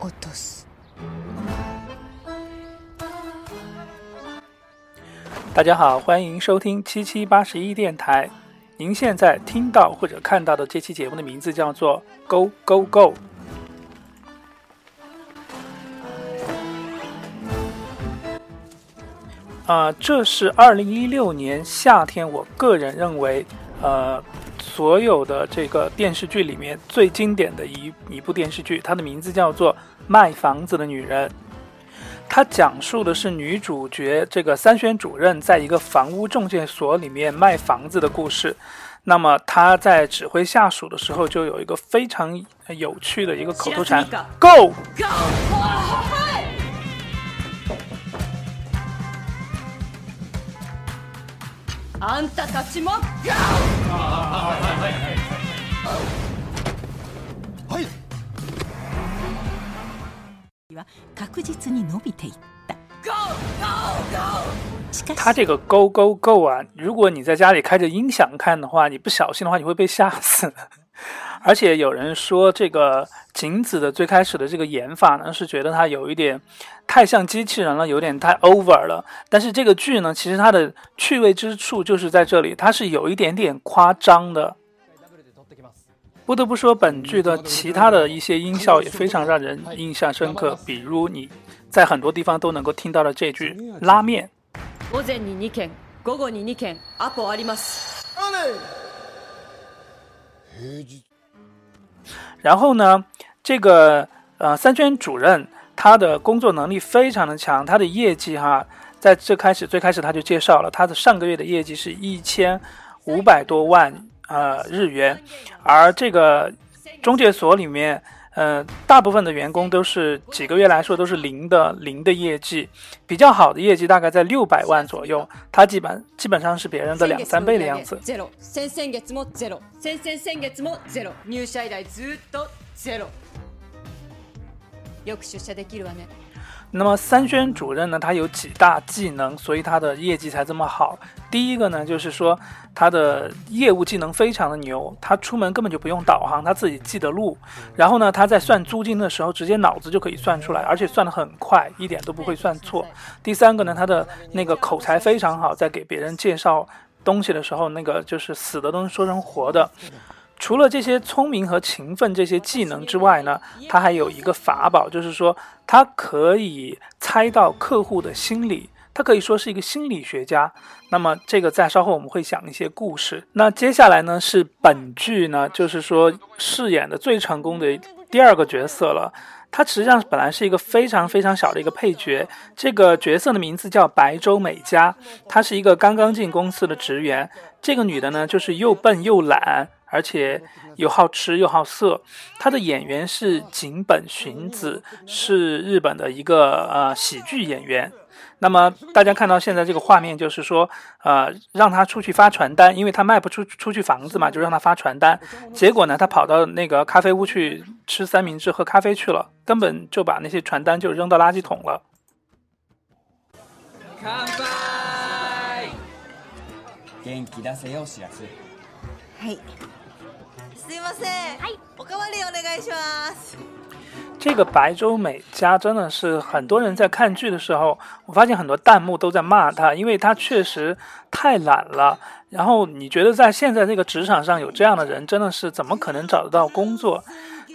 落とす大家好，欢迎收听七七八十一电台。您现在听到或者看到的这期节目的名字叫做《Go Go Go》。啊、这是二零一六年夏天，我个人认为，呃，所有的这个电视剧里面最经典的一一部电视剧，它的名字叫做《卖房子的女人》。它讲述的是女主角这个三轩主任在一个房屋中介所里面卖房子的故事。那么她在指挥下属的时候，就有一个非常有趣的一个口头禅：“Go！” “Go”。あんたたちも。は確実に伸びていった。しかし它这个 “Go Go Go” 啊，如果你在家里开着音响看的话，你不小心的话，你会被吓死。而且有人说，这个景子的最开始的这个演法呢，是觉得它有一点太像机器人了，有点太 over 了。但是这个剧呢，其实它的趣味之处就是在这里，它是有一点点夸张的。不得不说，本剧的其他的一些音效也非常让人印象深刻，比如你在很多地方都能够听到的这句“拉面”。午前に2件午後に2件アポあります 然后呢，这个呃三圈主任他的工作能力非常的强，他的业绩哈，在这开始最开始他就介绍了，他的上个月的业绩是一千五百多万呃日元，而这个中介所里面。呃，大部分的员工都是几个月来说都是零的零的业绩，比较好的业绩大概在六百万左右，他基本基本上是别人的两三倍的样子。ゼロ先々月もゼロ先々先月もゼロ入社以来ずっとゼロよく出社できるわね 那么三轩主任呢，他有几大技能，所以他的业绩才这么好。第一个呢，就是说他的业务技能非常的牛，他出门根本就不用导航，他自己记得路。然后呢，他在算租金的时候，直接脑子就可以算出来，而且算得很快，一点都不会算错。第三个呢，他的那个口才非常好，在给别人介绍东西的时候，那个就是死的都能说成活的。除了这些聪明和勤奋这些技能之外呢，他还有一个法宝，就是说他可以猜到客户的心理，他可以说是一个心理学家。那么这个在稍后我们会讲一些故事。那接下来呢是本剧呢，就是说饰演的最成功的第二个角色了。他实际上本来是一个非常非常小的一个配角，这个角色的名字叫白周美佳，她是一个刚刚进公司的职员。这个女的呢，就是又笨又懒。而且又好吃又好色，她的演员是井本寻子，是日本的一个呃喜剧演员。那么大家看到现在这个画面，就是说，呃，让他出去发传单，因为他卖不出出去房子嘛，就让他发传单。结果呢，他跑到那个咖啡屋去吃三明治、喝咖啡去了，根本就把那些传单就扔到垃圾桶了。乾杯元気出せよしらす はいすいません。はい。おかわりお願いします。这个白周美佳真的是很多人在看剧的时候，我发现很多弹幕都在骂她，因为她确实太懒了。然后你觉得在现在这个职场上有这样的人，真的是怎么可能找得到工作？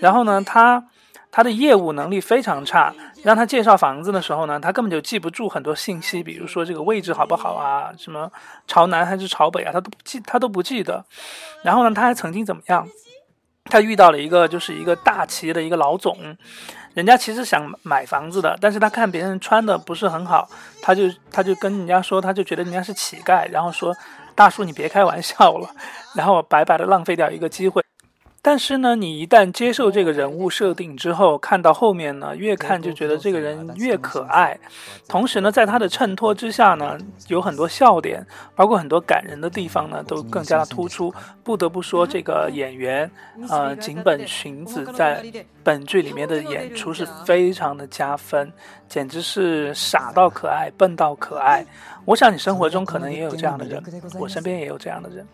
然后呢，她 他的业务能力非常差，让他介绍房子的时候呢，他根本就记不住很多信息，比如说这个位置好不好啊，什么朝南还是朝北啊，他都记，他都不记得。然后呢，他还曾经怎么样？他遇到了一个就是一个大企业的一个老总，人家其实想买房子的，但是他看别人穿的不是很好，他就他就跟人家说，他就觉得人家是乞丐，然后说大叔你别开玩笑了，然后白白的浪费掉一个机会。但是呢，你一旦接受这个人物设定之后，看到后面呢，越看就觉得这个人越可爱。同时呢，在他的衬托之下呢，有很多笑点，包括很多感人的地方呢，都更加的突出。不得不说，这个演员，呃，井本寻子在本剧里面的演出是非常的加分，简直是傻到可爱，笨到可爱。我想你生活中可能也有这样的人，我身边也有这样的人。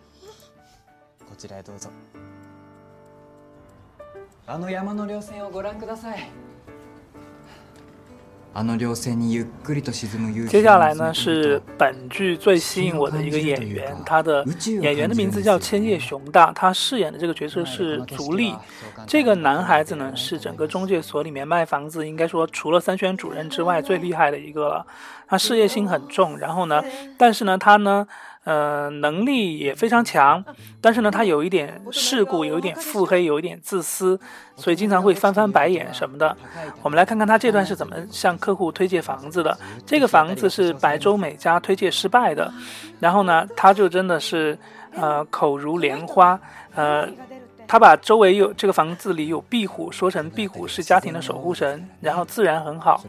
こちらへどうぞあの山の稜線をご覧ください あの稜線にゆっくりと沈む夕日接下来呢是本剧最吸引我的一个演员，他的演员的名字叫千叶雄大，他饰演的这个角色是足利。这个男孩子呢是整个中介所里面卖房子，应该说除了三轩主任之外最厉害的一个了。他事业心很重，然后呢，但是呢他呢。 呃，能力也非常强，但是呢，他有一点世故，有一点腹黑，有一点自私，所以经常会翻翻白眼什么的。我们来看看他这段是怎么向客户推荐房子的。这个房子是白周美家推荐失败的，然后呢，他就真的是呃口如莲花，呃。他把周围有这个房子里有壁虎说成壁虎是家庭的守护神，然后自然很好。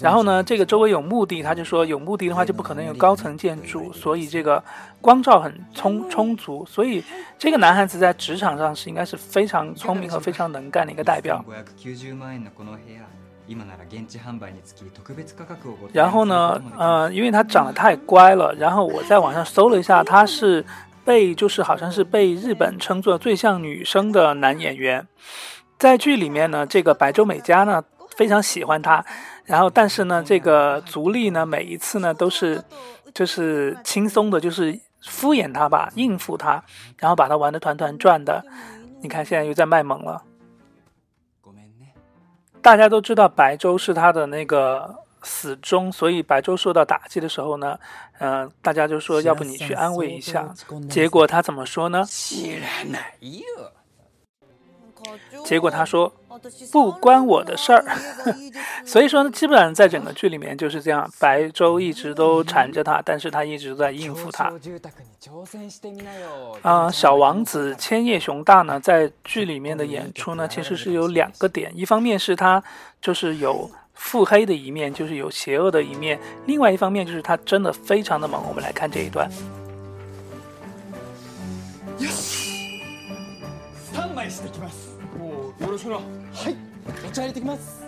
然后呢，这个周围有墓地，他就说有墓地的话就不可能有高层建筑，所以这个光照很充充足。所以这个男孩子在职场上是应该是非常聪明和非常能干的一个代表。然后呢，呃，因为他长得太乖了，然后我在网上搜了一下，他是。被就是好像是被日本称作最像女生的男演员，在剧里面呢，这个白周美嘉呢非常喜欢他，然后但是呢，这个足利呢每一次呢都是就是轻松的，就是敷衍他吧，应付他，然后把他玩的团团转的。你看现在又在卖萌了。大家都知道白周是他的那个。死忠，所以白周受到打击的时候呢，嗯，大家就说要不你去安慰一下。结果他怎么说呢？结果他说不关我的事儿。所以说呢，基本上在整个剧里面就是这样，白周一直都缠着他，但是他一直都在应付他。啊，小王子千叶雄大呢，在剧里面的演出呢，其实是有两个点，一方面是他就是有。腹黑的一面就是有邪恶的一面，另外一方面就是他真的非常的猛。我们来看这一段。よし、三枚してきます。よろしくな。はい、お茶入れてきます。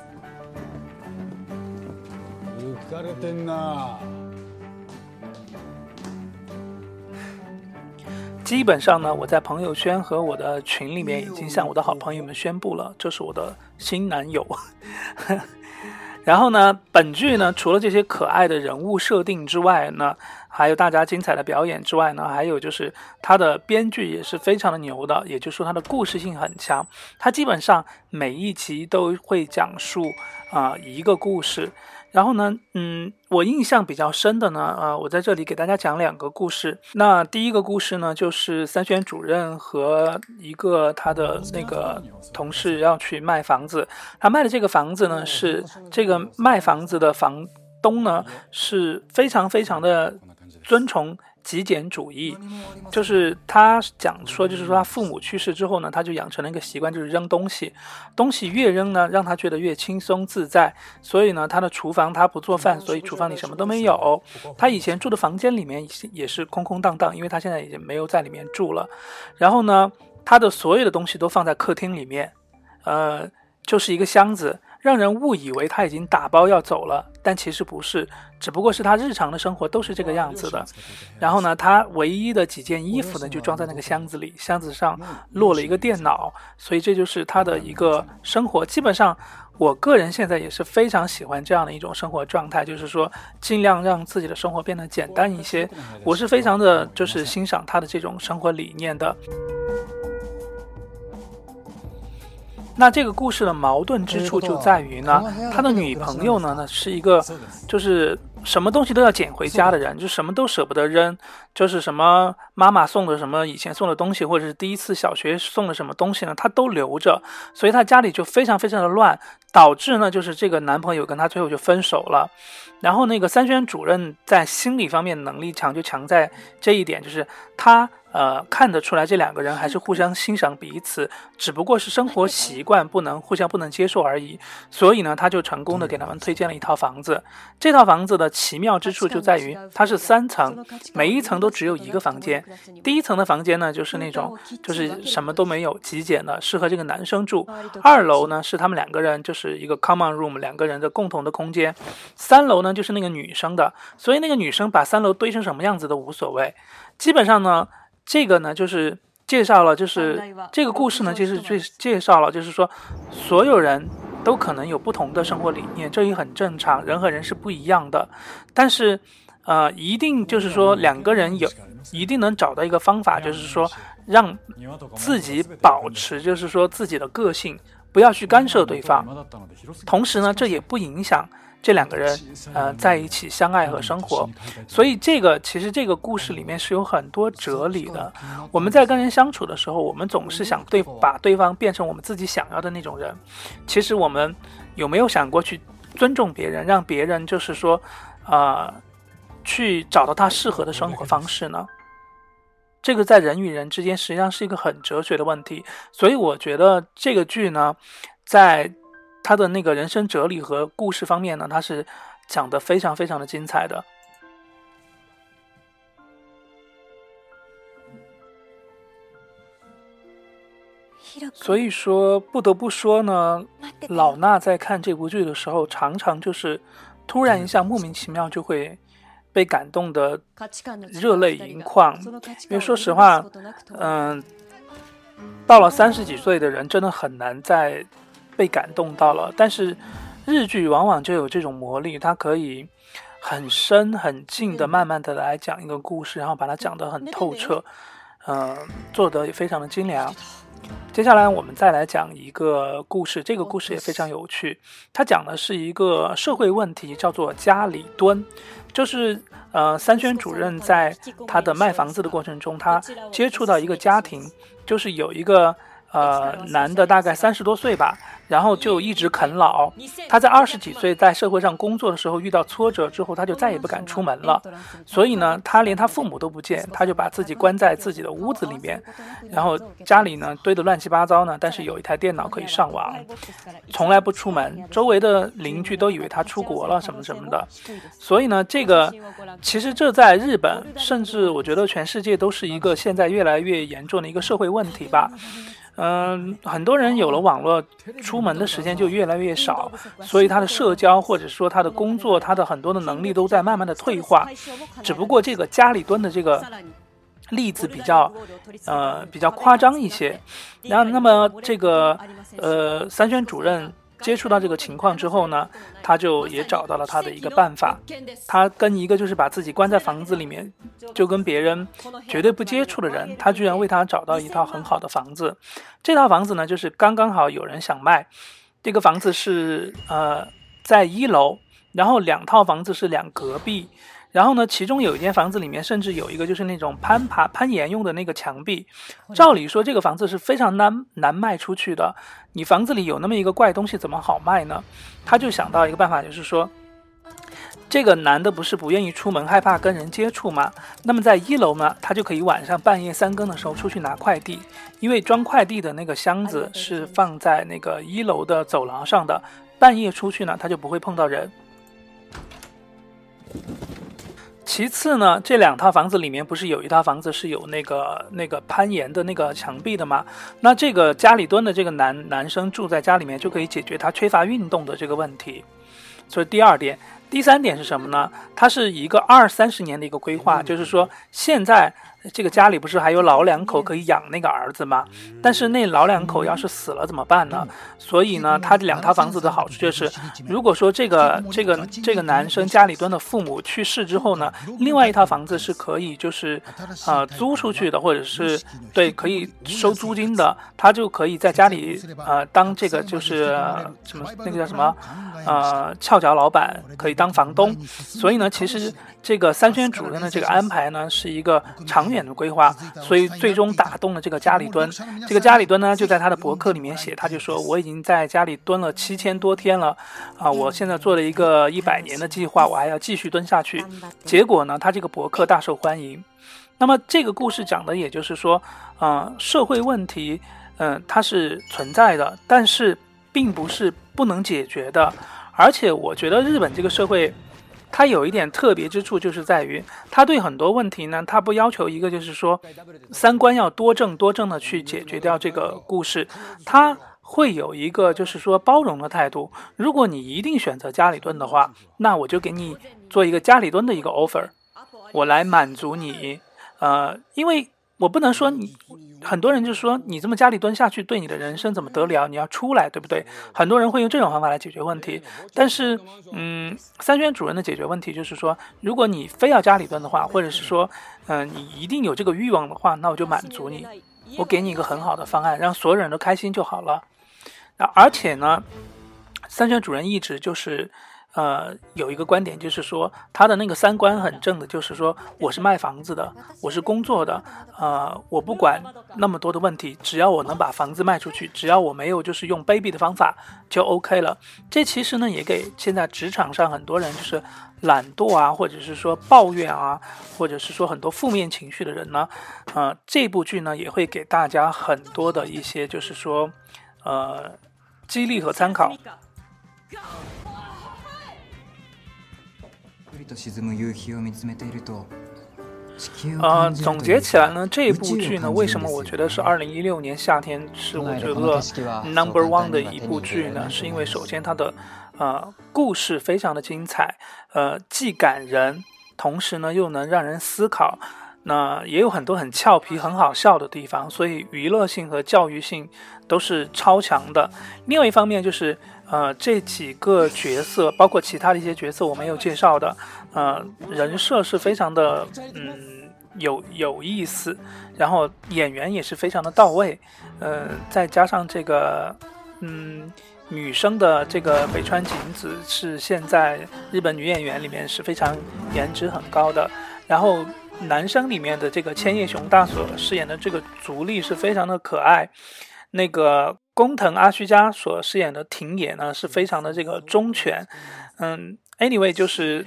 浮かれてんな。基本上呢，我在朋友圈和我的群里面已经向我的好朋友们宣布了，这是我的新男友。 然后呢，本剧呢，除了这些可爱的人物设定之外呢，还有大家精彩的表演之外呢，还有就是它的编剧也是非常的牛的，也就是说它的故事性很强，它基本上每一集都会讲述啊一个故事。然后呢，嗯，我印象比较深的呢，啊，我在这里给大家讲两个故事。那第一个故事呢，就是三轩主任和一个他的那个同事要去卖房子，他卖的这个房子呢，是这个卖房子的房东呢是非常非常的尊崇。极简主义，就是他讲说，就是说他父母去世之后呢，他就养成了一个习惯，就是扔东西，东西越扔呢，让他觉得越轻松自在。所以呢，他的厨房他不做饭，所以厨房里什么都没有。他以前住的房间里面也是空空荡荡，因为他现在已经没有在里面住了。然后呢，他的所有的东西都放在客厅里面，呃，就是一个箱子。让人误以为他已经打包要走了，但其实不是，只不过是他日常的生活都是这个样子的。然后呢，他唯一的几件衣服呢，就装在那个箱子里，箱子上落了一个电脑，所以这就是他的一个生活。基本上，我个人现在也是非常喜欢这样的一种生活状态，就是说尽量让自己的生活变得简单一些。我是非常的就是欣赏他的这种生活理念的。那这个故事的矛盾之处就在于呢，他的女朋友呢，呢是一个，就是什么东西都要捡回家的人，就什么都舍不得扔，就是什么妈妈送的什么以前送的东西，或者是第一次小学送的什么东西呢，他都留着，所以他家里就非常非常的乱，导致呢，就是这个男朋友跟他最后就分手了。然后那个三轩主任在心理方面能力强，就强在这一点，就是他。呃，看得出来这两个人还是互相欣赏彼此，只不过是生活习惯不能互相不能接受而已。所以呢，他就成功的给他们推荐了一套房子。这套房子的奇妙之处就在于它是三层，每一层都只有一个房间。第一层的房间呢，就是那种就是什么都没有，极简的，适合这个男生住。二楼呢是他们两个人，就是一个 common room，两个人的共同的空间。三楼呢就是那个女生的，所以那个女生把三楼堆成什么样子都无所谓。基本上呢。这个呢，就是介绍了，就是这个故事呢，就是最介绍了，就是说，所有人都可能有不同的生活理念，这也很正常，人和人是不一样的。但是，呃，一定就是说两个人有，一定能找到一个方法，就是说让自己保持，就是说自己的个性，不要去干涉对方。同时呢，这也不影响。这两个人，呃，在一起相爱和生活，所以这个其实这个故事里面是有很多哲理的。我们在跟人相处的时候，我们总是想对把对方变成我们自己想要的那种人。其实我们有没有想过去尊重别人，让别人就是说，呃，去找到他适合的生活方式呢？这个在人与人之间实际上是一个很哲学的问题。所以我觉得这个剧呢，在。他的那个人生哲理和故事方面呢，他是讲的非常非常的精彩的。所以说，不得不说呢，老衲在看这部剧的时候，常常就是突然一下莫名其妙就会被感动的热泪盈眶。因为说实话，嗯，到了三十几岁的人，真的很难在。被感动到了，但是日剧往往就有这种魔力，它可以很深很近的、慢慢的来讲一个故事，然后把它讲得很透彻，嗯，做得也非常的精良。接下来我们再来讲一个故事，这个故事也非常有趣，它讲的是一个社会问题，叫做家里蹲，就是呃三轩主任在他的卖房子的过程中，他接触到一个家庭，就是有一个。呃，男的大概三十多岁吧，然后就一直啃老。他在二十几岁在社会上工作的时候遇到挫折之后，他就再也不敢出门了。所以呢，他连他父母都不见，他就把自己关在自己的屋子里面，然后家里呢堆得乱七八糟呢。但是有一台电脑可以上网，从来不出门。周围的邻居都以为他出国了什么什么的。所以呢，这个其实这在日本，甚至我觉得全世界都是一个现在越来越严重的一个社会问题吧。嗯，很多人有了网络，出门的时间就越来越少，所以他的社交或者说他的工作，他的很多的能力都在慢慢的退化。只不过这个家里蹲的这个例子比较，呃，比较夸张一些。然后，那么这个呃，三轩主任。接触到这个情况之后呢，他就也找到了他的一个办法。他跟一个就是把自己关在房子里面，就跟别人绝对不接触的人，他居然为他找到一套很好的房子。这套房子呢，就是刚刚好有人想卖。这个房子是呃在一楼，然后两套房子是两隔壁。然后呢，其中有一间房子里面甚至有一个就是那种攀爬攀岩用的那个墙壁。照理说这个房子是非常难难卖出去的。你房子里有那么一个怪东西，怎么好卖呢？他就想到一个办法，就是说，这个男的不是不愿意出门，害怕跟人接触吗？那么在一楼呢，他就可以晚上半夜三更的时候出去拿快递，因为装快递的那个箱子是放在那个一楼的走廊上的，半夜出去呢，他就不会碰到人。其次呢，这两套房子里面不是有一套房子是有那个那个攀岩的那个墙壁的吗？那这个家里蹲的这个男男生住在家里面就可以解决他缺乏运动的这个问题。所以第二点，第三点是什么呢？它是一个二三十年的一个规划，就是说现在。这个家里不是还有老两口可以养那个儿子吗？但是那老两口要是死了怎么办呢？所以呢，他这两套房子的好处就是，如果说这个这个这个男生家里蹲的父母去世之后呢，另外一套房子是可以就是呃租出去的，或者是对可以收租金的，他就可以在家里呃当这个就是什么那个叫什么呃翘脚老板，可以当房东。所以呢，其实这个三轩主任的这个安排呢，是一个长远。的规划，所以最终打动了这个家里蹲。这个家里蹲呢，就在他的博客里面写，他就说：“我已经在家里蹲了七千多天了，啊，我现在做了一个一百年的计划，我还要继续蹲下去。”结果呢，他这个博客大受欢迎。那么这个故事讲的也就是说，嗯，社会问题，嗯，它是存在的，但是并不是不能解决的。而且我觉得日本这个社会。它有一点特别之处，就是在于它对很多问题呢，它不要求一个就是说三观要多正多正的去解决掉这个故事，它会有一个就是说包容的态度。如果你一定选择家里蹲的话，那我就给你做一个家里蹲的一个 offer，我来满足你。呃，因为我不能说你很多人就说你这么家里蹲下去，对你的人生怎么得了？你要出来，对不对？很多人会用这种方法来解决问题。但是，嗯，三轩主任的解决问题就是说，如果你非要家里蹲的话，或者是说，嗯，你一定有这个欲望的话，那我就满足你，我给你一个很好的方案，让所有人都开心就好了。那，而且呢，三轩主任一直就是。呃，有一个观点就是说，他的那个三观很正的，就是说我是卖房子的，我是工作的，呃，我不管那么多的问题，只要我能把房子卖出去，只要我没有就是用卑鄙的方法就 OK 了。这其实呢，也给现在职场上很多人就是懒惰啊，或者是说抱怨啊，或者是说很多负面情绪的人呢，呃，这部剧呢也会给大家很多的一些就是说，呃，激励和参考。呃，总结起来呢，这部剧呢，为什么我觉得是二零一六年夏天是我觉得 number one 的一部剧呢？是因为首先它的呃故事非常的精彩，呃既感人，同时呢又能让人思考，那也有很多很俏皮、很好笑的地方，所以娱乐性和教育性都是超强的。另外一方面就是。呃，这几个角色，包括其他的一些角色，我没有介绍的，呃，人设是非常的，嗯，有有意思，然后演员也是非常的到位，呃，再加上这个，嗯，女生的这个北川景子是现在日本女演员里面是非常颜值很高的，然后男生里面的这个千叶雄大所饰演的这个足利是非常的可爱，那个。工藤阿须加所饰演的庭野呢，是非常的这个忠犬，嗯，anyway 就是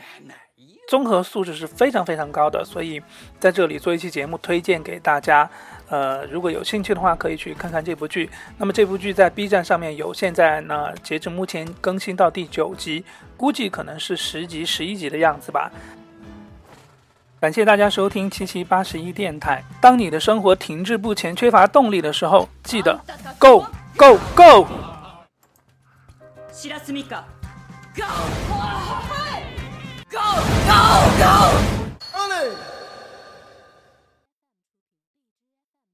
综合素质是非常非常高的，所以在这里做一期节目推荐给大家，呃，如果有兴趣的话，可以去看看这部剧。那么这部剧在 B 站上面有，现在呢，截至目前更新到第九集，估计可能是十集、十一集的样子吧。感谢大家收听七七八十一电台，当你的生活停滞不前，缺乏动力的时候，记得 go go go。